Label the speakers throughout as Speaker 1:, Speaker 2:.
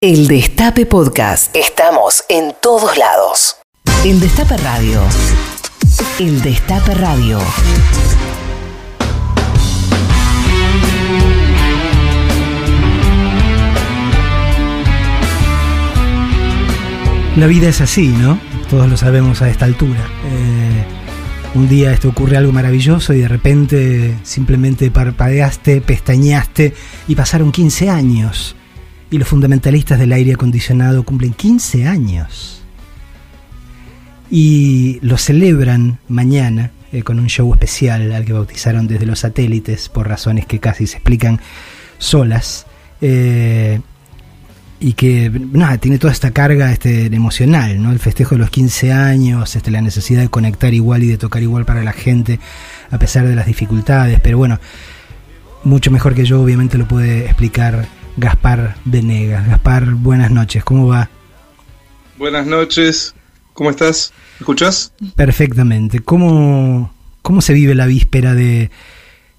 Speaker 1: El Destape Podcast. Estamos en todos lados. El Destape Radio. El Destape Radio.
Speaker 2: La vida es así, ¿no? Todos lo sabemos a esta altura. Eh, un día esto ocurre algo maravilloso y de repente simplemente parpadeaste, pestañeaste y pasaron 15 años. Y los fundamentalistas del aire acondicionado cumplen 15 años. Y lo celebran mañana eh, con un show especial al que bautizaron desde los satélites por razones que casi se explican solas. Eh, y que nada, tiene toda esta carga este, emocional, ¿no? El festejo de los 15 años, este, la necesidad de conectar igual y de tocar igual para la gente, a pesar de las dificultades, pero bueno, mucho mejor que yo obviamente lo puede explicar Gaspar Venegas. Gaspar, buenas noches, ¿cómo va?
Speaker 3: Buenas noches, ¿cómo estás? ¿Me escuchás?
Speaker 2: Perfectamente. ¿Cómo, ¿Cómo se vive la víspera de,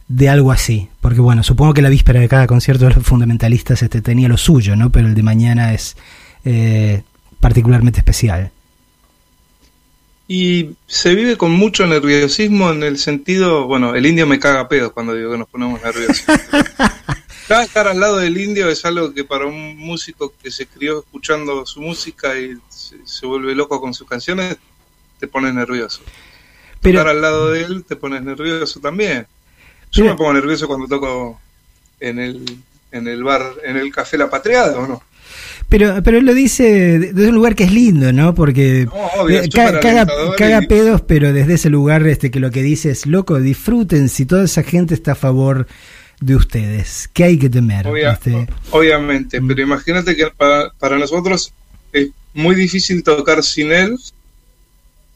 Speaker 2: de algo así. Porque bueno, supongo que la víspera de cada concierto de los fundamentalistas este, tenía lo suyo, ¿no? Pero el de mañana es eh, particularmente especial.
Speaker 3: Y se vive con mucho nerviosismo en el sentido, bueno, el indio me caga pedo cuando digo que nos ponemos nerviosos. Estar al lado del indio es algo que para un músico que se crió escuchando su música y se, vuelve loco con sus canciones, te pone nervioso. Pero, estar al lado de él te pones nervioso también. Yo me pongo nervioso cuando toco en el, en el bar, en el Café La Patriada, ¿o no?
Speaker 2: Pero, pero él lo dice desde un lugar que es lindo, ¿no? Porque eh, caga, pedos, pero desde ese lugar este que lo que dice es, loco, disfruten si toda esa gente está a favor de ustedes. ¿Qué hay que temer?
Speaker 3: Este, obviamente, mm. pero imagínate que para, para nosotros es muy difícil tocar sin él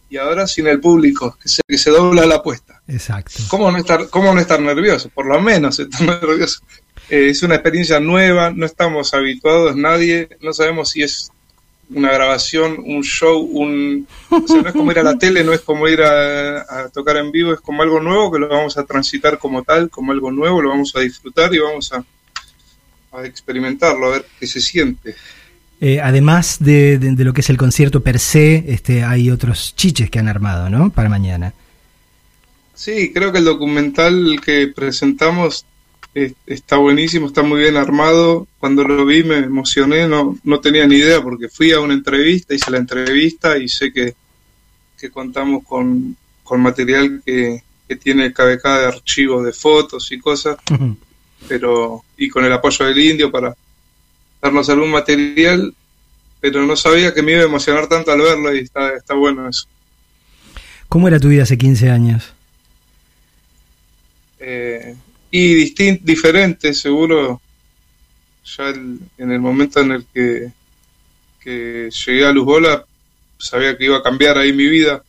Speaker 3: y ahora sin el público, que se, que se dobla la apuesta.
Speaker 2: Exacto.
Speaker 3: ¿Cómo no estar, cómo no estar nervioso? Por lo menos estar nervioso. Eh, es una experiencia nueva, no estamos habituados nadie, no sabemos si es una grabación, un show, un... O sea, no es como ir a la tele, no es como ir a, tocar en vivo, es como algo nuevo que lo vamos a transitar como tal, como algo nuevo, lo vamos a disfrutar y vamos a, a experimentarlo, a ver qué se siente.
Speaker 2: Eh, además de, lo que es el concierto per se, este, hay otros chiches que han armado, ¿no? Para mañana.
Speaker 3: Sí, creo que el documental que presentamos está buenísimo, está muy bien armado. Cuando lo vi me emocioné, no, no tenía ni idea porque fui a una entrevista, hice la entrevista y sé que, contamos con, material que, que tiene KBK de archivos de fotos y cosas, pero y con el apoyo del indio para darnos algún material, pero no sabía que me iba a emocionar tanto al verlo y está, está bueno eso.
Speaker 2: ¿Cómo era tu vida hace 15 años?
Speaker 3: Eh, y distinto, diferente, seguro. Ya en el momento en el que, que llegué a Luz Bola, sabía que iba a cambiar ahí mi vida.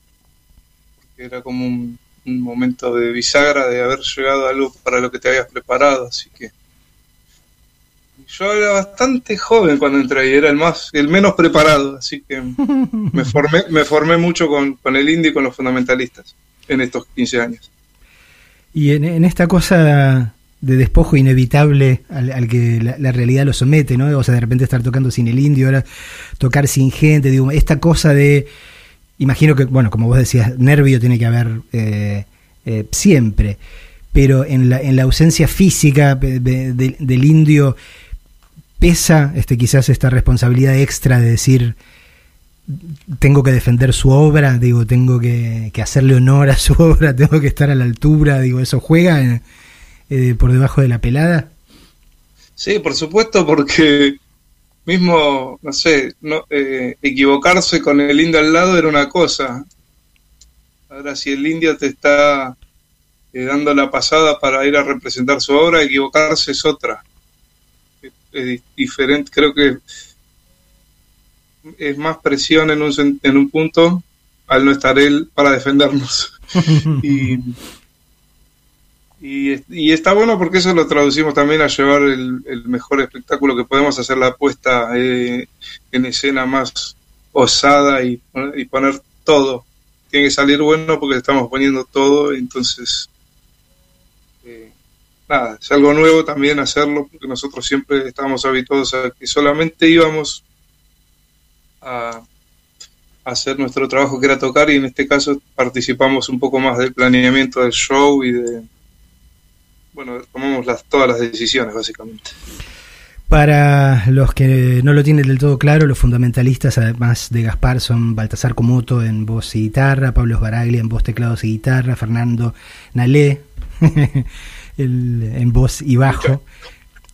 Speaker 3: Era como un, un momento de bisagra de haber llegado a algo para lo que te habías preparado, así que yo era bastante joven cuando entré y era el más, el menos preparado, así que me formé, me formé mucho con, el indie y con los fundamentalistas en estos 15 años.
Speaker 2: Y en, esta cosa de despojo inevitable al, que la, realidad lo somete, ¿no? O sea, de repente estar tocando sin el indio, ahora tocar sin gente, digo, esta cosa de, imagino que, bueno, como vos decías, nervio tiene que haber eh, eh, siempre, pero en la, en la ausencia física del indio, pesa este, quizás esta responsabilidad extra de decir tengo que defender su obra, digo, tengo que, hacerle honor a su obra, tengo que estar a la altura, digo, ¿eso juega eh, por debajo de la pelada?
Speaker 3: Sí, por supuesto, porque mismo, no sé, no, eh, equivocarse con el indio al lado era una cosa. Ahora, si el indio te está eh, dando la pasada para ir a representar su obra, equivocarse es otra es diferente, creo que es más presión en un, en un punto al no estar él para defendernos. y, y, está bueno porque eso lo traducimos también a llevar el, mejor espectáculo que podemos hacer, la puesta eh, en escena más osada y, y, poner todo. Tiene que salir bueno porque estamos poniendo todo, entonces eh, nada, es algo nuevo también hacerlo, porque nosotros siempre estábamos habituados a que solamente íbamos a hacer nuestro trabajo que era tocar y en este caso participamos un poco más del planeamiento del show y de, bueno, tomamos las, todas las decisiones básicamente.
Speaker 2: Para los que no lo tienen del todo claro, los fundamentalistas, además de Gaspar, son Baltasar Comoto en voz y guitarra, Pablo Baraglia en voz, teclados y guitarra, Fernando Nalé en voz y bajo,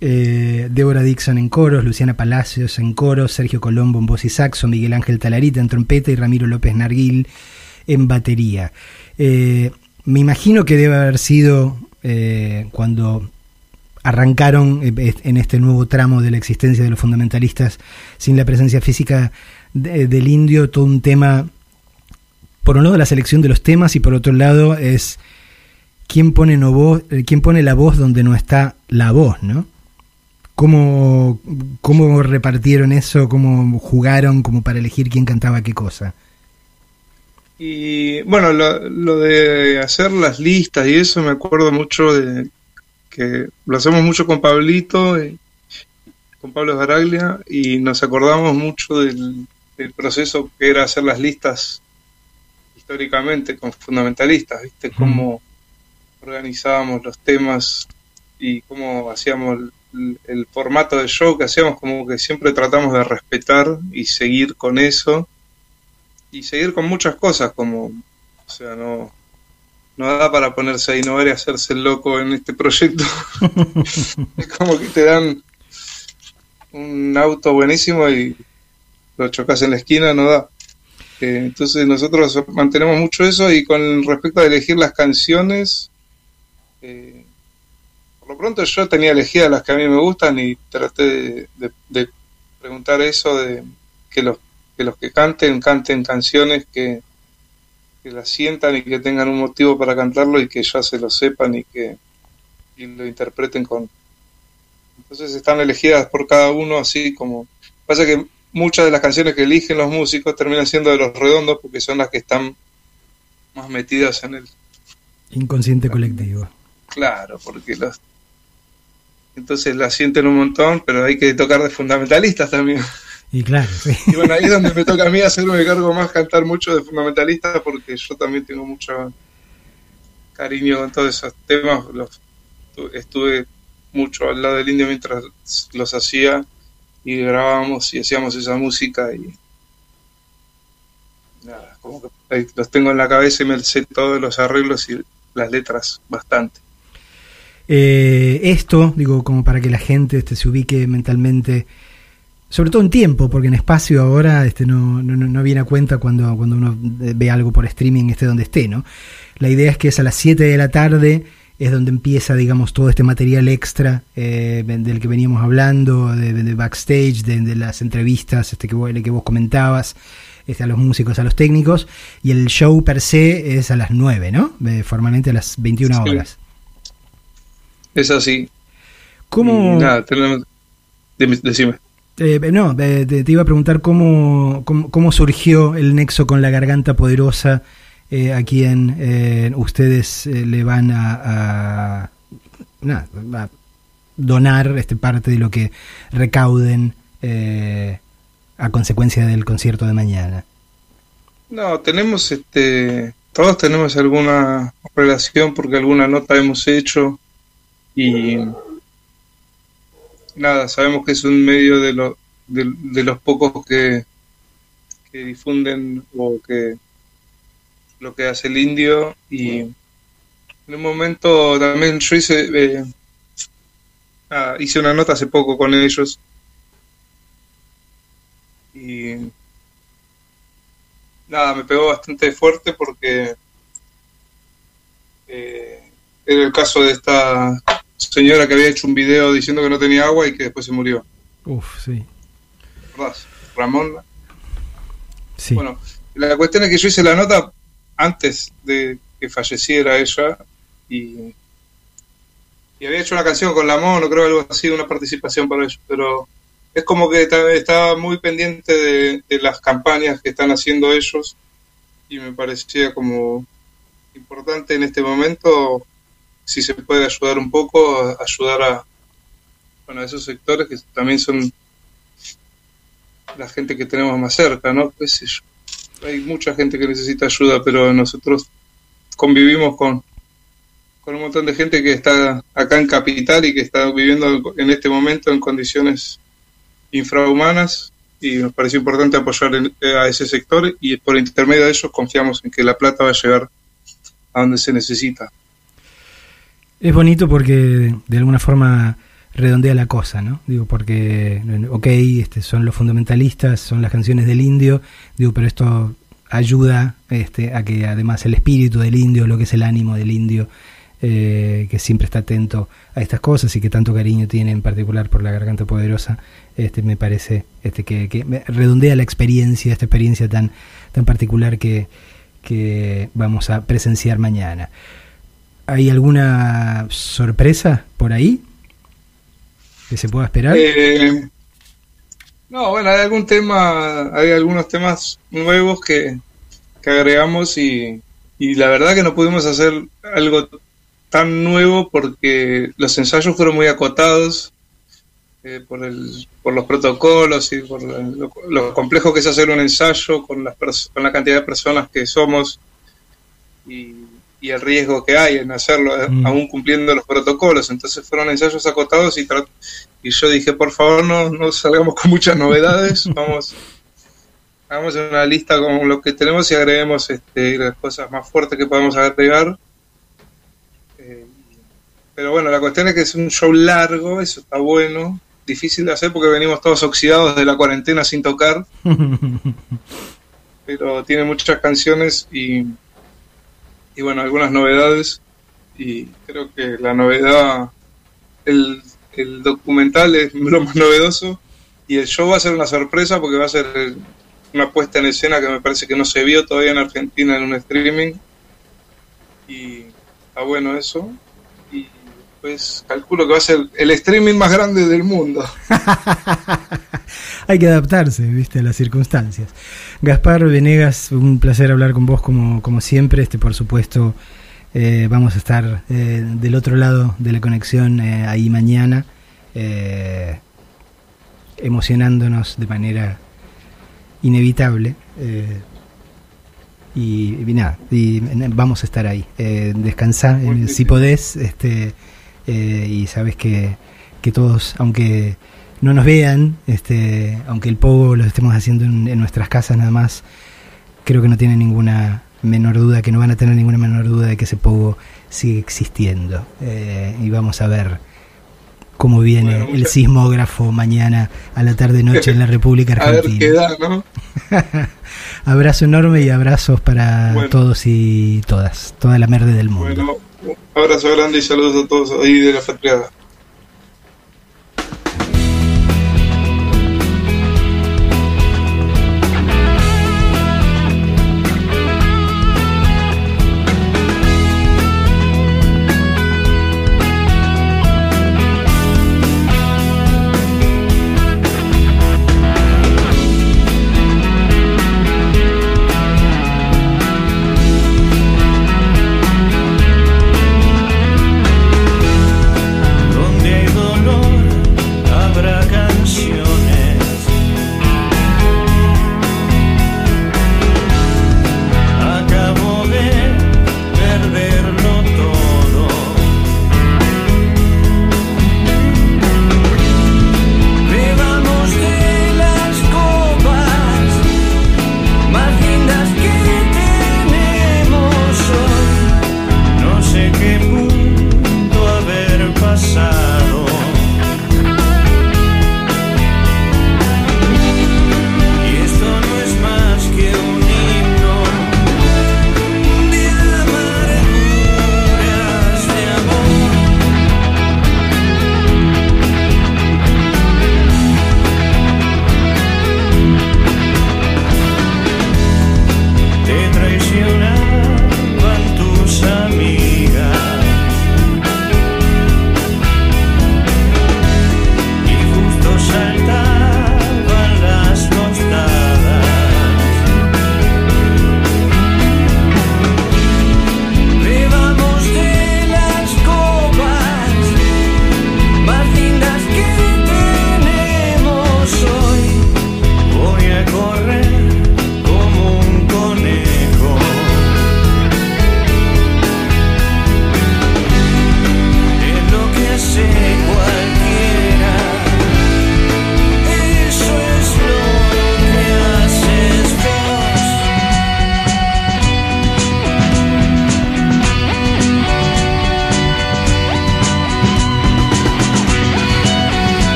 Speaker 2: eh, Débora Dixon en coros, Luciana Palacios en coros, Sergio Colombo en voz y saxo, Miguel Ángel Talarita en trompeta y Ramiro López Narguil en batería. Eh, me imagino que debe haber sido eh, cuando arrancaron en este nuevo tramo de la existencia de los fundamentalistas sin la presencia física del indio, todo un tema, por un lado la selección de los temas y por otro lado es quién pone, no voz, quién pone la voz donde no está la voz, ¿no? ¿Cómo, ¿Cómo repartieron eso? ¿Cómo jugaron como para elegir quién cantaba qué cosa?
Speaker 3: Y bueno, lo, de hacer las listas y eso me acuerdo mucho de que lo hacemos mucho con Pablito, y, con Pablo Garaglia, y nos acordamos mucho del, proceso que era hacer las listas históricamente con fundamentalistas, ¿viste? Cómo organizábamos los temas y cómo hacíamos el, formato de show que hacíamos como que siempre tratamos de respetar y seguir con eso. Y seguir con muchas cosas como o sea no no da para ponerse a innovar y hacerse el loco en este proyecto. Es como que te dan un auto buenísimo y lo chocas en la esquina no da. Eh, entonces nosotros mantenemos mucho eso y con respecto a elegir las canciones eh, lo pronto yo tenía elegidas las que a mí me gustan y traté de, preguntar eso, de que los, que los que canten, canten canciones que, que las sientan y que tengan un motivo para cantarlo y que ya se lo sepan y que lo interpreten con... Entonces están elegidas por cada uno así como... Pasa que muchas de las canciones que eligen los músicos terminan siendo de los redondos porque son las que están más metidas en el...
Speaker 2: Inconsciente colectivo.
Speaker 3: Claro, porque los entonces la sienten un montón, pero hay que tocar de fundamentalistas también.
Speaker 2: Y claro,
Speaker 3: Y bueno, ahí es donde me toca a mí hacerme cargo más, cantar mucho de fundamentalistas, porque yo también tengo mucho cariño con todos esos temas. Los, estuve mucho al lado del indio mientras los hacía y grabábamos y hacíamos esa música y nada, como que los tengo en la cabeza y me sé todos los arreglos y las letras bastante.
Speaker 2: Eh, esto, digo, como para que la gente este, se ubique mentalmente, sobre todo en tiempo, porque en espacio ahora este, no, no, no, viene a cuenta cuando, cuando uno ve algo por streaming, esté donde esté, ¿no? La idea es que es a las 7 de la tarde, es donde empieza, digamos, todo este material extra eh, del que veníamos hablando, de, backstage, de, las entrevistas este, que, vos, que vos comentabas, este, a los músicos, a los técnicos, y el show per se es a las 9, ¿no? Eh, formalmente a las 21 horas.
Speaker 3: Es así.
Speaker 2: ¿Cómo...?
Speaker 3: nada, decime.
Speaker 2: Eh, no, te, iba a preguntar cómo, cómo, surgió el nexo con la garganta poderosa eh, a quien eh, ustedes le van a, a, donar este parte de lo que recauden a consecuencia del concierto de mañana.
Speaker 3: No, tenemos este, todos tenemos alguna relación porque alguna nota hemos hecho y nada, sabemos que es un medio de, lo, de, los pocos que, que difunden o que lo que hace el indio. Y en un momento también yo hice eh, ah, hice una nota hace poco con ellos. Y nada me pegó bastante fuerte porque eh, era el caso de esta señora que había hecho un video diciendo que no tenía agua y que después se murió.
Speaker 2: Uf, sí.
Speaker 3: ¿Verdad? Ramón.
Speaker 2: Sí.
Speaker 3: Bueno, la cuestión es que yo hice la nota antes de que falleciera ella y, y había hecho una canción con la mono, creo algo así, una participación para ellos, pero es como que estaba muy pendiente de, de las campañas que están haciendo ellos y me parecía como importante en este momento si se puede ayudar un poco, ayudar a, bueno, a esos sectores que también son la gente que tenemos más cerca, ¿no? Hay mucha gente que necesita ayuda, pero nosotros convivimos con, con un montón de gente que está acá en Capital y que está viviendo en este momento en condiciones infrahumanas y nos parece importante apoyar a ese sector y por intermedio de ellos confiamos en que la plata va a llegar a donde se necesita.
Speaker 2: Es bonito porque de alguna forma redondea la cosa, ¿no? Digo, porque, ok, este, son los fundamentalistas, son las canciones del indio, digo, pero esto ayuda este, a que además el espíritu del indio, lo que es el ánimo del indio, eh, que siempre está atento a estas cosas y que tanto cariño tiene en particular por la garganta poderosa, este, me parece este, que, que redondea la experiencia, esta experiencia tan, tan particular que, que vamos a presenciar mañana. ¿Hay alguna sorpresa por ahí que se pueda esperar?
Speaker 3: Eh, no, bueno, hay algún tema, hay algunos temas nuevos que, agregamos y, y la verdad que no pudimos hacer algo tan nuevo porque los ensayos fueron muy acotados eh, por, el, por los protocolos y por lo, complejo que es hacer un ensayo con, las con la cantidad de personas que somos y, y el riesgo que hay en hacerlo, eh, mm. aún cumpliendo los protocolos. Entonces fueron ensayos acotados y, y yo dije, por favor, no, no salgamos con muchas novedades, vamos hagamos una lista con lo que tenemos y agreguemos este, las cosas más fuertes que podemos agregar pero bueno, la cuestión es que es un show largo, eso está bueno. Difícil de hacer porque venimos todos oxidados de la cuarentena sin tocar. pero tiene muchas canciones y, y bueno, algunas novedades. Y creo que la novedad, el, el documental es lo más novedoso. Y el show va a ser una sorpresa porque va a ser una puesta en escena que me parece que no se vio todavía en Argentina en un streaming. Y está bueno eso pues calculo que va a ser el streaming más grande del mundo.
Speaker 2: Hay que adaptarse, viste, a las circunstancias. Gaspar Venegas, un placer hablar con vos como, como siempre. Este, por supuesto, eh, vamos a estar eh, del otro lado de la conexión eh, ahí mañana, emocionándonos de manera inevitable. Y, nada, y vamos a estar ahí. descansar, si podés, este, eh, y sabes que, que, todos, aunque no nos vean, este, aunque el pogo lo estemos haciendo en, nuestras casas nada más, creo que no tienen ninguna menor duda, que no van a tener ninguna menor duda de que ese pogo sigue existiendo. Eh, y vamos a ver cómo viene el sismógrafo mañana a la tarde noche en la República Argentina. Abrazo enorme y abrazos para todos y todas, toda la merde del mundo.
Speaker 3: Un abrazo grande y saludos a todos ahí de la Fatriada.